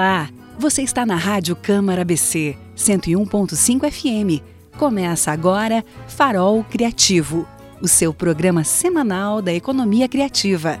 Olá, você está na Rádio Câmara ABC 101.5 FM. Começa agora Farol Criativo, o seu programa semanal da economia criativa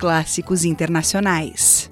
clássicos internacionais.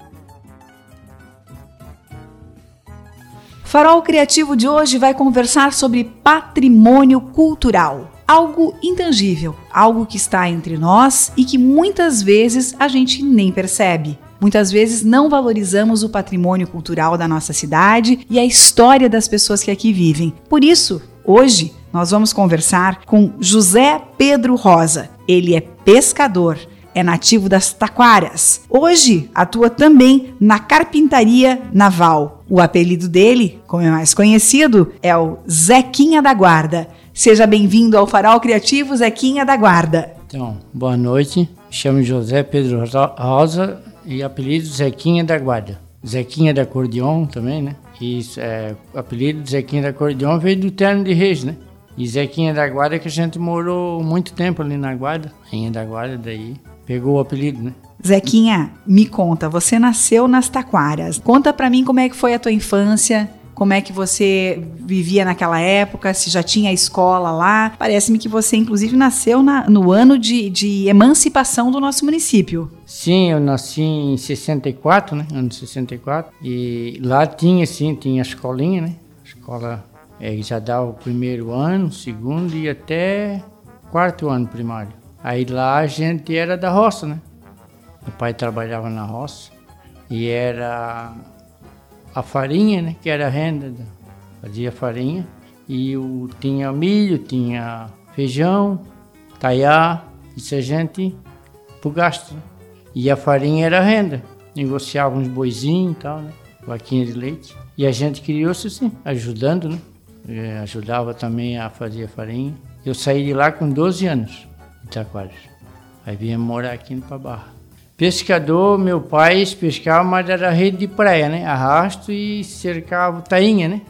Farol Criativo de hoje vai conversar sobre patrimônio cultural. Algo intangível, algo que está entre nós e que muitas vezes a gente nem percebe. Muitas vezes não valorizamos o patrimônio cultural da nossa cidade e a história das pessoas que aqui vivem. Por isso, hoje nós vamos conversar com José Pedro Rosa. Ele é pescador é nativo das Taquaras. Hoje atua também na carpintaria naval. O apelido dele, como é mais conhecido, é o Zequinha da Guarda. Seja bem-vindo ao Farol Criativo Zequinha da Guarda. Então, boa noite. Chamo José Pedro Rosa e apelido Zequinha da Guarda. Zequinha da Acordeon também, né? E é, o apelido Zequinha da Acordeon veio do terno de Reis, né? E Zequinha da Guarda que a gente morou muito tempo ali na Guarda, Rainha da Guarda, daí Pegou o apelido, né? Zequinha, me conta, você nasceu nas Taquaras. Conta para mim como é que foi a tua infância, como é que você vivia naquela época, se já tinha escola lá. Parece-me que você, inclusive, nasceu na, no ano de, de, emancipação do nosso município. Sim, eu nasci em 64, né? Ano 64. E lá tinha, sim, tinha a escolinha, né? A escola é, já dava o primeiro ano, segundo e até quarto ano primário. Aí lá a gente era da roça, né? Meu pai trabalhava na roça e era a farinha, né? Que era a renda, fazia farinha e o, tinha milho, tinha feijão, taiá, isso a gente pro gasto. Né? E a farinha era a renda, negociava uns boizinhos e tal, né? Vaquinha de leite. E a gente criou-se assim, ajudando, né? Eu ajudava também a fazer farinha. Eu saí de lá com 12 anos. Itaquaras. Aí vinha morar aqui no Pabarra. Pescador, meu pai pescava, mas era rede de praia, né? Arrasto e cercava tainha, né?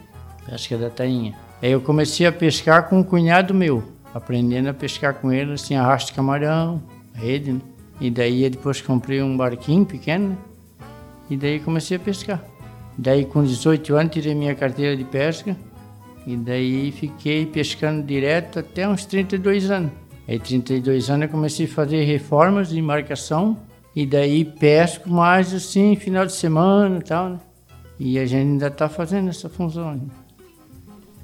Pesca da tainha. Aí eu comecei a pescar com um cunhado meu, aprendendo a pescar com ele, assim, arrasto camarão, rede, né? E daí depois comprei um barquinho pequeno, né? E daí comecei a pescar. Daí com 18 anos tirei minha carteira de pesca e daí fiquei pescando direto até uns 32 anos. Aí, 32 anos, eu comecei a fazer reformas de embarcação e daí pesco mais assim, final de semana e tal, né? E a gente ainda está fazendo essa função.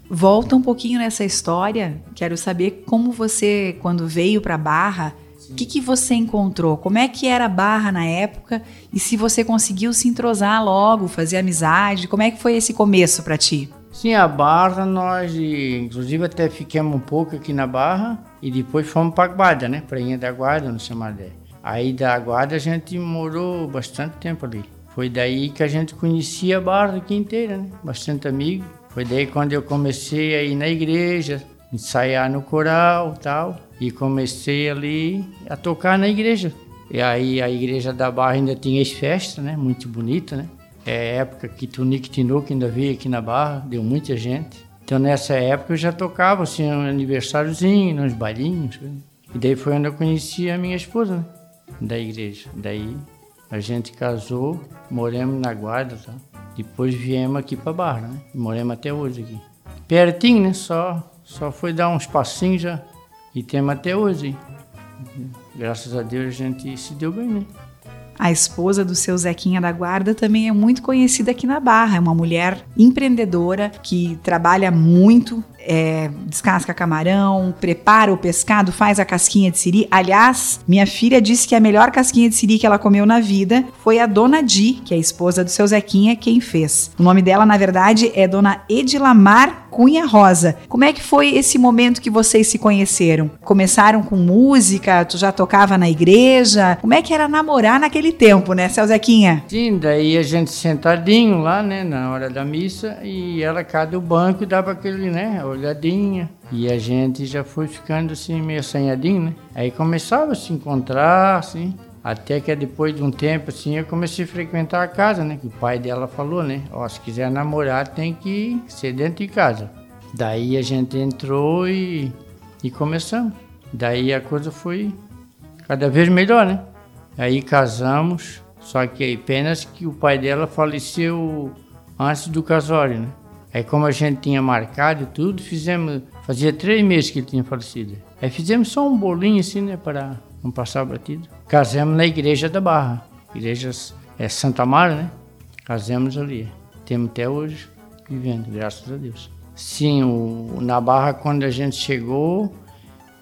Volta um pouquinho nessa história. Quero saber como você, quando veio para Barra, o que, que você encontrou? Como é que era a Barra na época? E se você conseguiu se entrosar logo, fazer amizade? Como é que foi esse começo para ti? Sim, a Barra, nós, inclusive, até ficamos um pouco aqui na Barra e depois fomos para Guarda, né? Prainha da Guarda, no Samadé. Aí da Guarda a gente morou bastante tempo ali. Foi daí que a gente conhecia a Barra aqui inteira, né? Bastante amigo. Foi daí quando eu comecei a ir na igreja, ensaiar no coral tal. E comecei ali a tocar na igreja. E aí a igreja da Barra ainda tinha as festas, né? Muito bonita, né? É época que Tunique Tinoco ainda veio aqui na Barra, deu muita gente. Então nessa época eu já tocava assim um aniversáriozinho, uns bailinhos. E daí foi onde eu conheci a minha esposa, né? Da igreja. Daí a gente casou, moramos na guarda, tá? Depois viemos aqui para Barra, né? Moramos até hoje aqui. Pertinho, né? Só, só foi dar uns passinhos já. E temos até hoje. Graças a Deus a gente se deu bem, né? A esposa do seu Zequinha da Guarda também é muito conhecida aqui na Barra. É uma mulher empreendedora que trabalha muito, é, descasca camarão, prepara o pescado, faz a casquinha de siri. Aliás, minha filha disse que a melhor casquinha de siri que ela comeu na vida foi a Dona Di, que é a esposa do seu Zequinha, quem fez. O nome dela, na verdade, é Dona Edilamar Cunha Rosa. Como é que foi esse momento que vocês se conheceram? Começaram com música? Tu já tocava na igreja? Como é que era namorar naquele tempo, né, Celzequinha? Sim, daí a gente sentadinho lá, né, na hora da missa, e ela cada o banco dava aquele, né, olhadinha. E a gente já foi ficando assim, meio assanhadinho, né? Aí começava a se encontrar, assim. Até que depois de um tempo, assim, eu comecei a frequentar a casa, né? Que o pai dela falou, né? Ó, se quiser namorar, tem que ser dentro de casa. Daí a gente entrou e, e começamos. Daí a coisa foi cada vez melhor, né? Aí casamos, só que apenas que o pai dela faleceu antes do casório, né? Aí como a gente tinha marcado e tudo, fizemos, fazia três meses que ele tinha falecido. Aí fizemos só um bolinho assim, né, para não passar batido. Casamos na igreja da Barra, igreja é Santa Mara, né? Casamos ali. Temos até hoje vivendo, graças a Deus. Sim, o, na Barra, quando a gente chegou,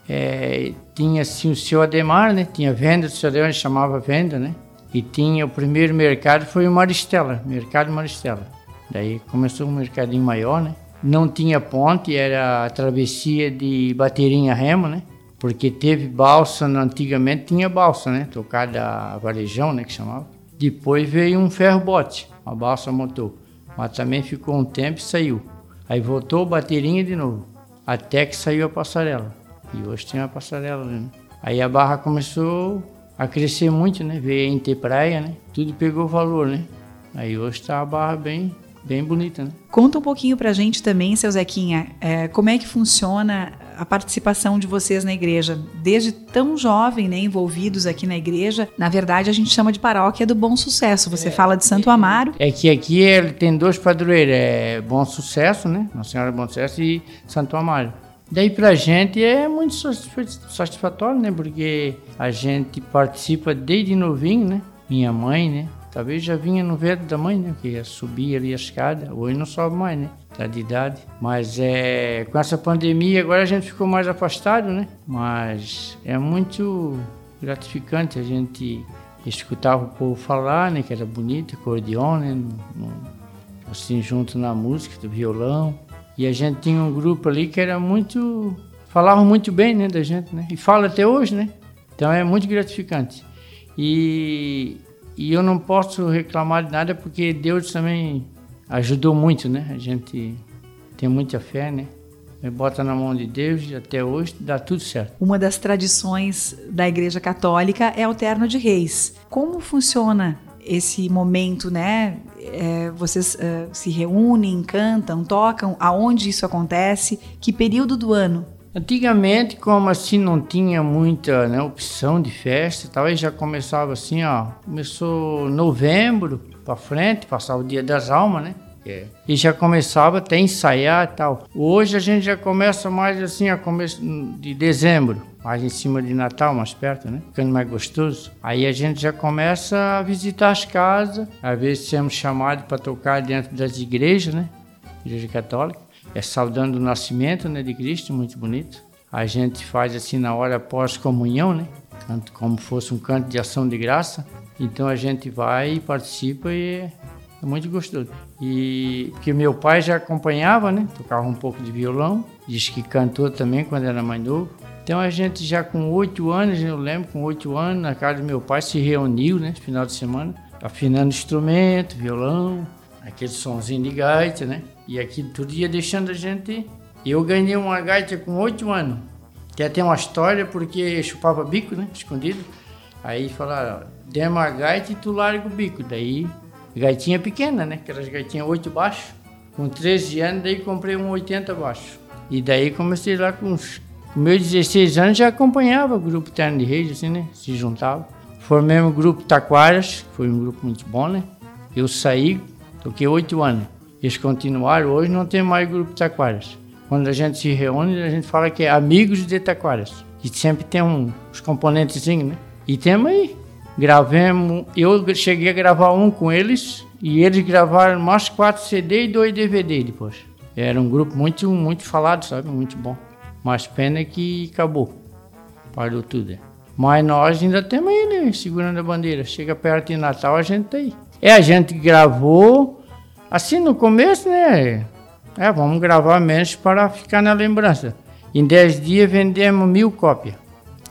é, tinha assim o seu Ademar, né? Tinha venda, o seu Ademar chamava venda, né? E tinha o primeiro mercado foi o Maristela, mercado Maristela. Daí começou um mercadinho maior, né? Não tinha ponte, era a travessia de Bateirinha Remo, né? Porque teve balsa, antigamente tinha balsa, né? Tocada a varejão, né, que chamava. Depois veio um ferro-bote, a balsa motor. Mas também ficou um tempo e saiu. Aí voltou baterinha de novo, até que saiu a passarela. E hoje tem a passarela, né? Aí a barra começou a crescer muito, né? Veio em ter praia, né? Tudo pegou valor, né? Aí hoje está a barra bem, bem bonita, né? Conta um pouquinho pra gente também, seu Zequinha, é, como é que funciona a participação de vocês na igreja, desde tão jovem, né, envolvidos aqui na igreja. Na verdade, a gente chama de paróquia do Bom Sucesso. Você é, fala de Santo Amaro. É que aqui ele tem dois padroeiros, é Bom Sucesso, né, Nossa Senhora Bom Sucesso e Santo Amaro. Daí pra gente é muito satisfatório, né, porque a gente participa desde novinho, né, minha mãe, né, talvez já vinha no vento da mãe, né, que ia subir ali a escada, hoje não sobe mais, né tá de idade. Mas é, com essa pandemia agora a gente ficou mais afastado, né? Mas é muito gratificante a gente escutar o povo falar, né? Que era bonito, acordeon, né? No, no, assim, junto na música, do violão. E a gente tinha um grupo ali que era muito... Falava muito bem, né, da gente, né? E fala até hoje, né? Então é muito gratificante. E, e eu não posso reclamar de nada porque Deus também ajudou muito, né? A gente tem muita fé, né? Bota na mão de Deus e até hoje dá tudo certo. Uma das tradições da Igreja Católica é o Terno de Reis. Como funciona esse momento, né? É, vocês uh, se reúnem, cantam, tocam? Aonde isso acontece? Que período do ano? Antigamente, como assim não tinha muita né, opção de festa, talvez já começava assim, ó, começou novembro para frente, passar o Dia das Almas, né? É. E já começava até a ensaiar e tal. Hoje a gente já começa mais assim, a começo de dezembro, mais em cima de Natal, mais perto, né? Ficando mais gostoso. Aí a gente já começa a visitar as casas, às vezes somos chamados para tocar dentro das igrejas, né? Igreja Católica. É saudando o nascimento né, de Cristo, muito bonito. A gente faz assim na hora pós-comunhão, né? Como fosse um canto de ação de graça. Então a gente vai e participa e é muito gostoso. E porque meu pai já acompanhava, né? Tocava um pouco de violão, diz que cantou também quando era mais novo. Então a gente já com oito anos, eu lembro, com oito anos, na casa do meu pai se reuniu, né? Final de semana, afinando instrumento, violão, aquele sonzinho de gaita, né? E aqui todo dia deixando a gente. Eu ganhei uma gaita com oito anos. Que até uma história porque chupava bico, né? Escondido. Aí falaram, demos a gaita e tu larga o bico. Daí Gaitinha pequena, né? Aquelas gaitinhas 8 baixo. Com 13 anos, daí comprei um 80 baixo. E daí comecei lá com uns... Com meus 16 anos já acompanhava o grupo Terno de Reis, assim, né? Se juntava. Formei o grupo Taquaras, foi um grupo muito bom, né? Eu saí, toquei 8 anos. Eles continuaram, hoje não tem mais grupo Taquaras. Quando a gente se reúne, a gente fala que é amigos de Taquaras. E sempre tem um, uns componentes, né? E temos aí Gravemos, eu cheguei a gravar um com eles e eles gravaram mais quatro CD e dois DVD depois. Era um grupo muito, muito falado, sabe? Muito bom. Mas pena que acabou. Parou tudo. Mas nós ainda temos aí, né? Segurando a bandeira. Chega perto de Natal, a gente tá aí. É, a gente gravou, assim no começo, né? É, vamos gravar menos para ficar na lembrança. Em 10 dias vendemos mil cópias.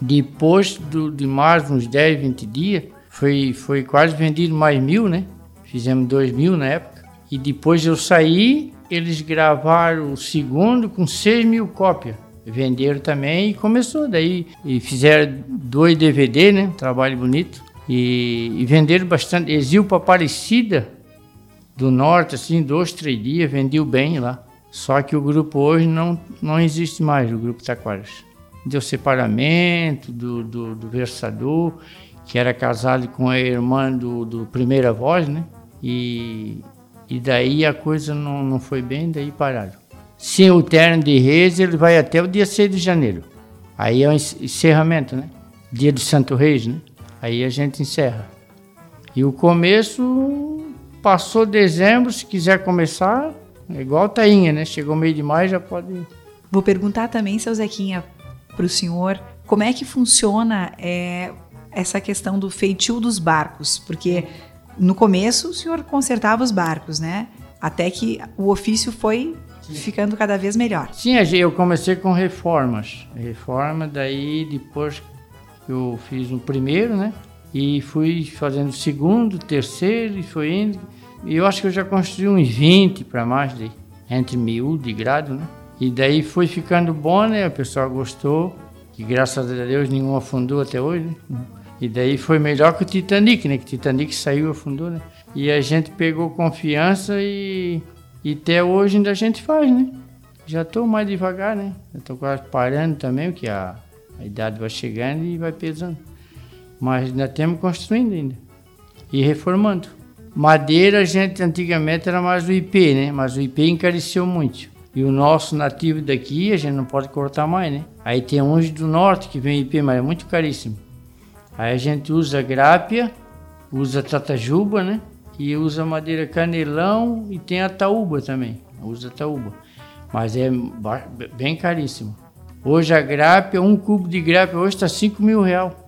Depois do, de mais uns 10, 20 dias, foi, foi quase vendido mais mil, né? Fizemos dois mil na época. E depois eu saí, eles gravaram o segundo com 6 mil cópias. Venderam também e começou daí. E fizeram dois DVD, né? Trabalho bonito. E, e venderam bastante. Exil para Aparecida do Norte, assim, dois, três dias, vendeu bem lá. Só que o grupo hoje não, não existe mais, o grupo Taquaras. Deu separamento do, do, do, versador, que era casado com a irmã do, do primeira voz, né? E, e daí a coisa não, não foi bem, daí pararam. Sim, o terno de reis ele vai até o dia 6 de janeiro. Aí é o encerramento, né? Dia de Santo Reis, né? Aí a gente encerra. E o começo passou dezembro, se quiser começar, é igual tainha, né? Chegou meio de maio, já pode. Vou perguntar também, seu Zequinha, para o senhor, como é que funciona é, essa questão do feitio dos barcos? Porque no começo o senhor consertava os barcos, né? Até que o ofício foi Sim. ficando cada vez melhor. Sim, eu comecei com reformas. Reforma, daí depois eu fiz o primeiro, né? E fui fazendo segundo, terceiro, e foi indo. E eu acho que eu já construí uns 20 para mais de entre mil de grado, né? E daí foi ficando bom, né? O pessoal gostou, que graças a Deus nenhum afundou até hoje, né? E daí foi melhor que o Titanic, né? Que o Titanic saiu e afundou, né? E a gente pegou confiança e, e até hoje ainda a gente faz, né? Já estou mais devagar, né? Estou quase parando também, porque a, a idade vai chegando e vai pesando. Mas ainda temos construindo ainda. E reformando. Madeira, a gente antigamente era mais o IP, né? Mas o IP encareceu muito. E o nosso nativo daqui, a gente não pode cortar mais, né? Aí tem uns do norte que vem IP, mas é muito caríssimo. Aí a gente usa grápia, usa tatajuba, né? E usa madeira canelão e tem a taúba também. Usa taúba. Mas é bem caríssimo. Hoje a grápia, um cubo de grápia hoje está 5 mil real.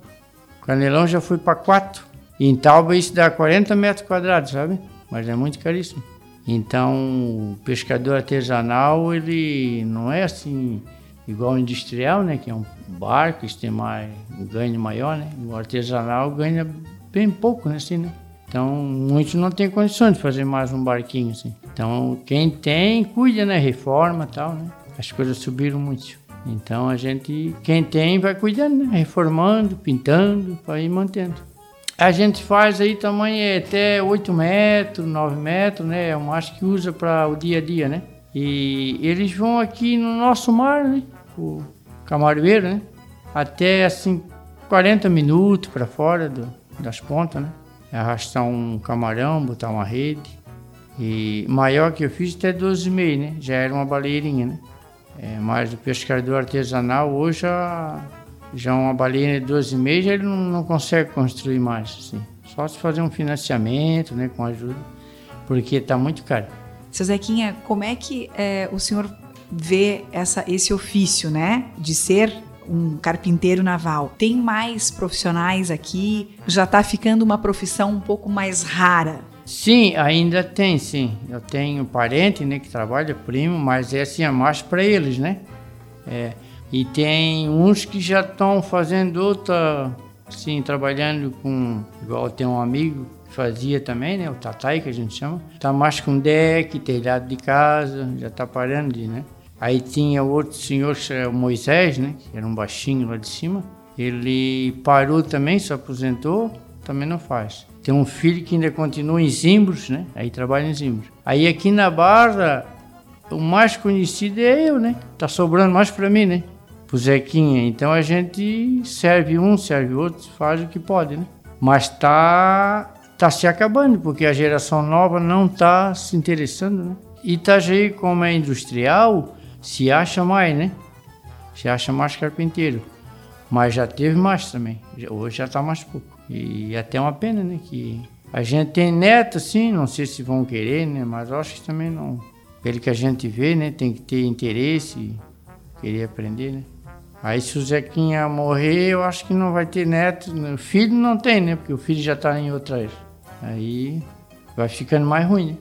Canelão já foi para 4. E em Tauba isso dá 40 metros quadrados, sabe? Mas é muito caríssimo. Então, o pescador artesanal, ele não é assim igual o industrial, né? Que é um barco, isso tem mais, um ganho maior, né? O artesanal ganha bem pouco, né? Assim, né? Então, muitos não têm condições de fazer mais um barquinho, assim. Então, quem tem, cuida, né? Reforma e tal, né? As coisas subiram muito. Então, a gente, quem tem, vai cuidando, né? Reformando, pintando, para ir mantendo. A gente faz aí tamanho é até 8 metros, 9 metros, né? É um macho que usa para o dia a dia, né? E eles vão aqui no nosso mar, né? O camaroeiro, né? Até assim 40 minutos para fora do, das pontas, né? Arrastar um camarão, botar uma rede. E maior que eu fiz até 12,5, né? Já era uma baleirinha, né? É, mas o pescador artesanal hoje já já uma baleia de 12 meses ele não, não, consegue construir mais, assim. Só se fazer um financiamento, né, com ajuda, porque está muito caro. Seu Zequinha, como é que é, o senhor vê essa, esse ofício, né, de ser um carpinteiro naval? Tem mais profissionais aqui? Já está ficando uma profissão um pouco mais rara? Sim, ainda tem, sim. Eu tenho parente, né, que trabalha primo, mas é assim, é mais para eles, né? É, e tem uns que já estão fazendo outra, sim, trabalhando com, igual tem um amigo que fazia também, né, o Tatai que a gente chama, tá mais com deck, telhado de casa, já tá parando de, né. Aí tinha outro senhor, o Moisés, né, que era um baixinho lá de cima, ele parou também, se aposentou, também não faz. Tem um filho que ainda continua em Zimbros, né? Aí trabalha em Zimbros. Aí aqui na Barra, o mais conhecido é eu, né? Tá sobrando mais para mim, né? pro Zequinha. Então a gente serve um, serve outro, faz o que pode, né? Mas tá, tá se acabando, porque a geração nova não tá se interessando, né? Itajaí, como é industrial, se acha mais, né? Se acha mais carpinteiro. Mas já teve mais também. Hoje já tá mais pouco. E até uma pena, né? Que a gente tem neto, sim, não sei se vão querer, né? Mas eu acho que também não. Pelo que a gente vê, né? Tem que ter interesse, querer aprender, né? Aí se o Zequinha morrer, eu acho que não vai ter neto. O filho não tem, né? Porque o filho já está em outras. Aí vai ficando mais ruim, né?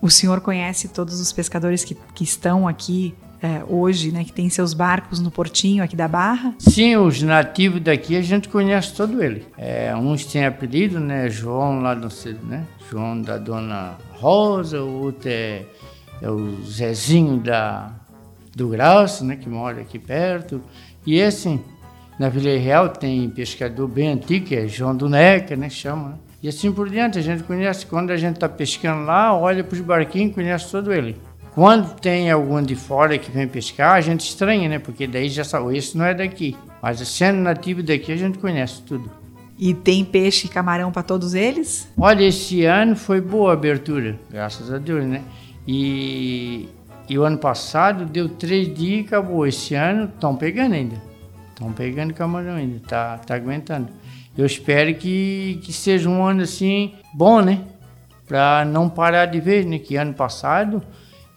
O senhor conhece todos os pescadores que, que estão aqui é, hoje, né, que tem seus barcos no portinho aqui da Barra? Sim, os nativos daqui a gente conhece todo ele. É, uns têm apelido, né, João lá no né, João da Dona Rosa, o outro é, é o Zezinho da do Graça, né, que mora aqui perto. E assim, na Vila Real tem pescador bem antigo, que é João do Neca, né, chama. Né? E assim por diante, a gente conhece, quando a gente está pescando lá, olha para os barquinhos, conhece todo ele. Quando tem algum de fora que vem pescar, a gente estranha, né? Porque daí já sabe, esse não é daqui. Mas sendo nativo daqui, a gente conhece tudo. E tem peixe e camarão para todos eles? Olha, esse ano foi boa a abertura, graças a Deus, né? E, e o ano passado deu três dias e acabou. Esse ano estão pegando ainda. Estão pegando camarão ainda, tá, tá aguentando. Eu espero que, que seja um ano assim bom, né? Para não parar de ver, né? Que ano passado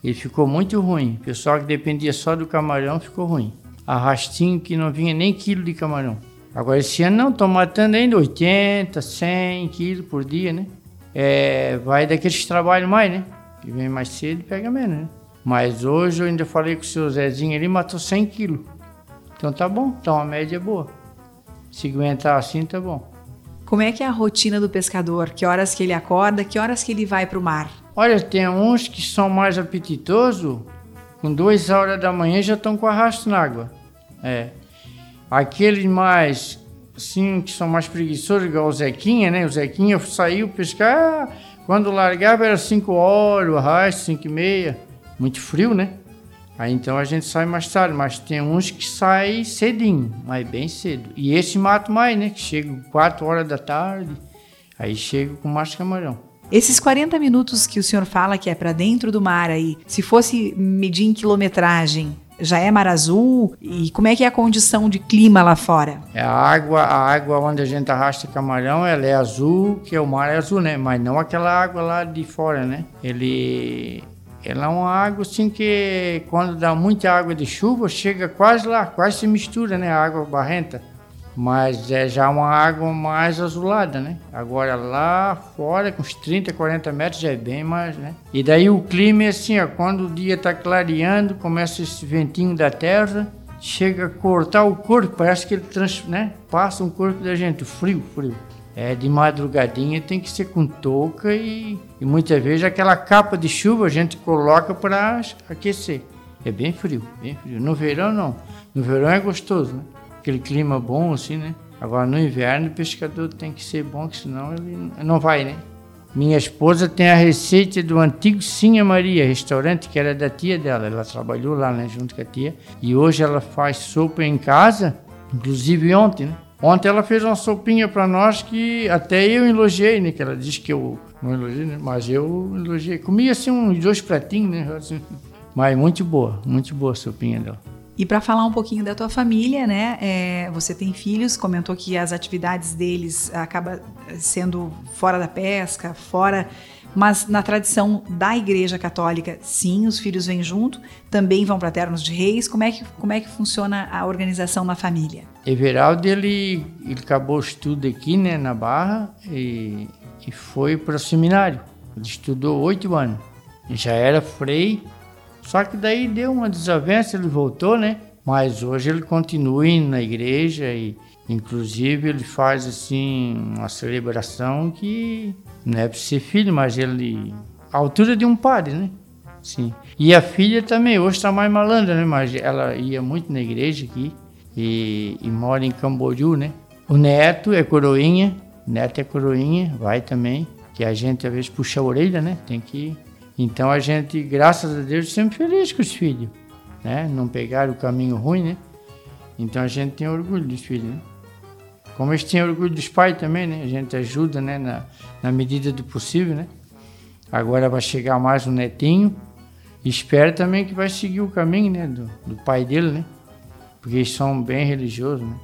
ele ficou muito ruim. O pessoal que dependia só do camarão ficou ruim. Arrastinho que não vinha nem quilo de camarão. Agora esse ano não, estão matando ainda 80, 100 quilos por dia, né? É, vai daqueles trabalhos mais, né? Que vem mais cedo e pega menos, né? Mas hoje eu ainda falei com o seu Zezinho, ele matou 100 quilos. Então tá bom, então a média é boa. Se aguentar assim, tá bom. Como é que é a rotina do pescador? Que horas que ele acorda? Que horas que ele vai para o mar? Olha, tem uns que são mais apetitosos, com duas horas da manhã já estão com arrasto na água. É. Aqueles mais, assim, que são mais preguiçosos, igual o Zequinha, né? O Zequinha saiu pescar, quando largava era 5 horas, o arrasto, 5 e meia. Muito frio, né? Aí então a gente sai mais tarde, mas tem uns que saem cedinho, mas bem cedo. E esse mato mais, né? Que chega 4 horas da tarde, aí chega com mais camarão. Esses 40 minutos que o senhor fala que é para dentro do mar aí, se fosse medir em quilometragem, já é mar azul? E como é que é a condição de clima lá fora? É a água, a água onde a gente arrasta camarão, ela é azul, que é o mar é azul, né? Mas não aquela água lá de fora, né? Ele ela é uma água assim que quando dá muita água de chuva, chega quase lá, quase se mistura, né? A água barrenta. Mas é já uma água mais azulada, né? Agora lá fora, com uns 30, 40 metros, já é bem mais, né? E daí o clima é assim, ó, quando o dia está clareando, começa esse ventinho da terra, chega a cortar o corpo, parece que ele trans, né? passa um corpo da gente, frio, frio. É, de madrugadinha tem que ser com touca e, e muitas vezes aquela capa de chuva a gente coloca para aquecer. É bem frio, bem frio. No verão não. No verão é gostoso, né? Aquele clima bom assim, né? Agora no inverno o pescador tem que ser bom, que senão ele não vai, né? Minha esposa tem a receita do antigo Sinha Maria, restaurante que era da tia dela. Ela trabalhou lá né, junto com a tia. E hoje ela faz sopa em casa, inclusive ontem, né? Ontem ela fez uma sopinha para nós que até eu elogiei, né? Que ela disse que eu não elogiei, né? Mas eu elogiei. Comi assim uns dois pratinhos, né? Mas muito boa, muito boa a sopinha dela. E para falar um pouquinho da tua família, né? É, você tem filhos, comentou que as atividades deles acaba sendo fora da pesca, fora mas na tradição da Igreja Católica, sim, os filhos vêm junto, também vão para Ternos de Reis. Como é que, como é que funciona a organização na família? Everaldo, ele, ele acabou o estudo aqui, né, na Barra, e, e foi para o seminário. Ele estudou oito anos. Já era frei, só que daí deu uma desavença, ele voltou, né? Mas hoje ele continua na igreja e, inclusive, ele faz assim uma celebração que não é para ser filho, mas ele. a altura de um padre, né? Sim. E a filha também, hoje está mais malandra, né? Mas ela ia muito na igreja aqui e, e mora em Camboriú, né? O neto é coroinha, neto é coroinha, vai também. Que a gente às vezes puxa a orelha, né? Tem que. Então a gente, graças a Deus, sempre feliz com os filhos, né? Não pegar o caminho ruim, né? Então a gente tem orgulho dos filhos, né? Como eles têm orgulho dos pais também, né? A gente ajuda, né? Na, na medida do possível, né? Agora vai chegar mais um netinho. Espero também que vai seguir o caminho, né? Do, do pai dele, né? Porque eles são bem religiosos, né?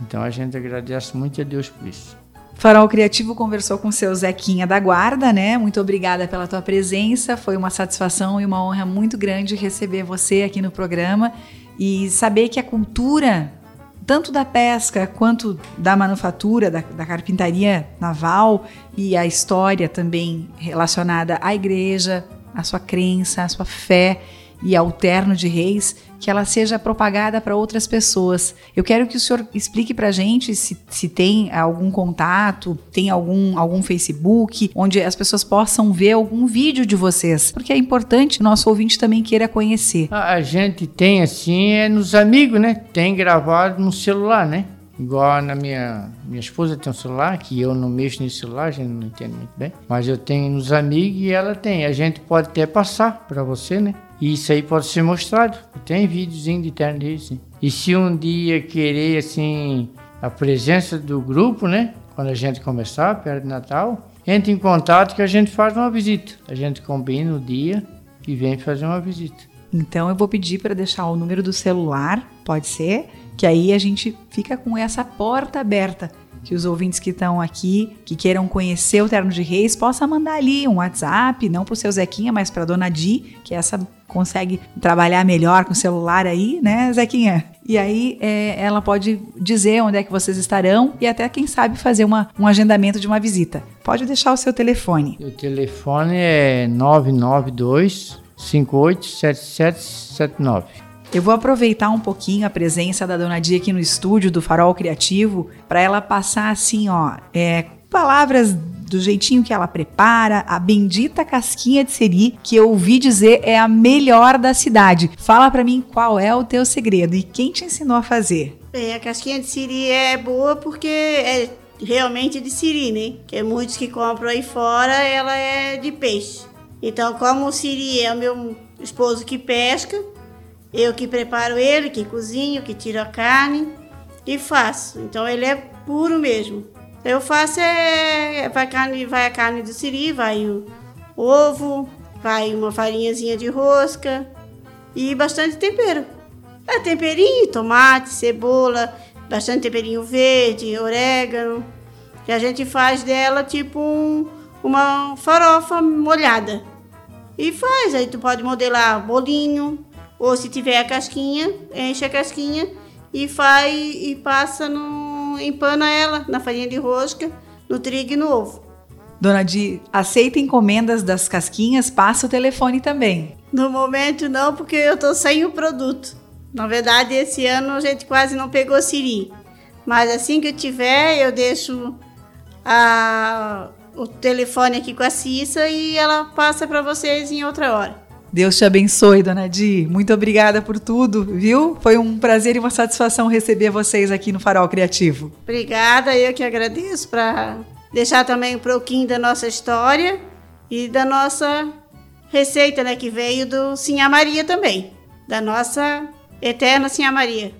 Então a gente agradece muito a Deus por isso. Farol Criativo conversou com seu Zequinha da Guarda, né? Muito obrigada pela tua presença. Foi uma satisfação e uma honra muito grande receber você aqui no programa e saber que a cultura tanto da pesca quanto da manufatura, da, da, carpintaria naval e a história também relacionada à igreja, à sua crença, à sua fé e ao terno de reis, que ela seja propagada para outras pessoas. Eu quero que o senhor explique para a gente se, se tem algum contato, tem algum, algum Facebook, onde as pessoas possam ver algum vídeo de vocês, porque é importante o nosso ouvinte também queira conhecer. A gente tem assim, é nos amigos, né? Tem gravado no celular, né? Igual na minha minha esposa tem um celular, que eu não mexo nesse celular, a gente não entende muito bem. Mas eu tenho nos amigos e ela tem. A gente pode até passar para você, né? E isso aí pode ser mostrado. Tem videozinho de terno assim. E se um dia querer, assim, a presença do grupo, né? Quando a gente começar, perto de Natal, entre em contato que a gente faz uma visita. A gente combina o dia e vem fazer uma visita. Então eu vou pedir para deixar o número do celular, pode ser? Que aí a gente fica com essa porta aberta que os ouvintes que estão aqui, que queiram conhecer o Terno de Reis, possa mandar ali um WhatsApp, não para o seu Zequinha, mas para a dona Di, que essa consegue trabalhar melhor com o celular aí, né, Zequinha? E aí é, ela pode dizer onde é que vocês estarão e até, quem sabe, fazer uma, um agendamento de uma visita. Pode deixar o seu telefone. O telefone é 992 587779. Eu vou aproveitar um pouquinho a presença da Dona Dia aqui no estúdio do Farol Criativo para ela passar assim, ó, é, palavras do jeitinho que ela prepara, a bendita casquinha de seri, que eu ouvi dizer é a melhor da cidade. Fala para mim qual é o teu segredo e quem te ensinou a fazer. Bem, a casquinha de siri é boa porque é realmente de siri, né? Que muitos que compram aí fora, ela é de peixe. Então, como o siri é o meu esposo que pesca, eu que preparo ele, que cozinho, que tiro a carne e faço. Então ele é puro mesmo. Eu faço é, vai, carne, vai a carne do siri, vai o ovo, vai uma farinhazinha de rosca e bastante tempero. É temperinho, tomate, cebola, bastante temperinho verde, orégano. Que a gente faz dela tipo um, uma farofa molhada. E faz, aí tu pode modelar bolinho, ou se tiver a casquinha, enche a casquinha e faz e passa no empana ela na farinha de rosca, no trigo e no ovo. Dona Di, aceita encomendas das casquinhas, passa o telefone também. No momento não, porque eu tô sem o produto. Na verdade, esse ano a gente quase não pegou siri. Mas assim que eu tiver, eu deixo a, o telefone aqui com a Cissa e ela passa para vocês em outra hora. Deus te abençoe, dona Di. Muito obrigada por tudo, viu? Foi um prazer e uma satisfação receber vocês aqui no Farol Criativo. Obrigada, eu que agradeço para deixar também um pouquinho da nossa história e da nossa receita, né, que veio do Sinha Maria também, da nossa eterna Sinha Maria.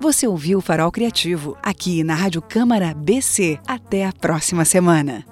Você ouviu o Farol Criativo aqui na Rádio Câmara BC. Até a próxima semana.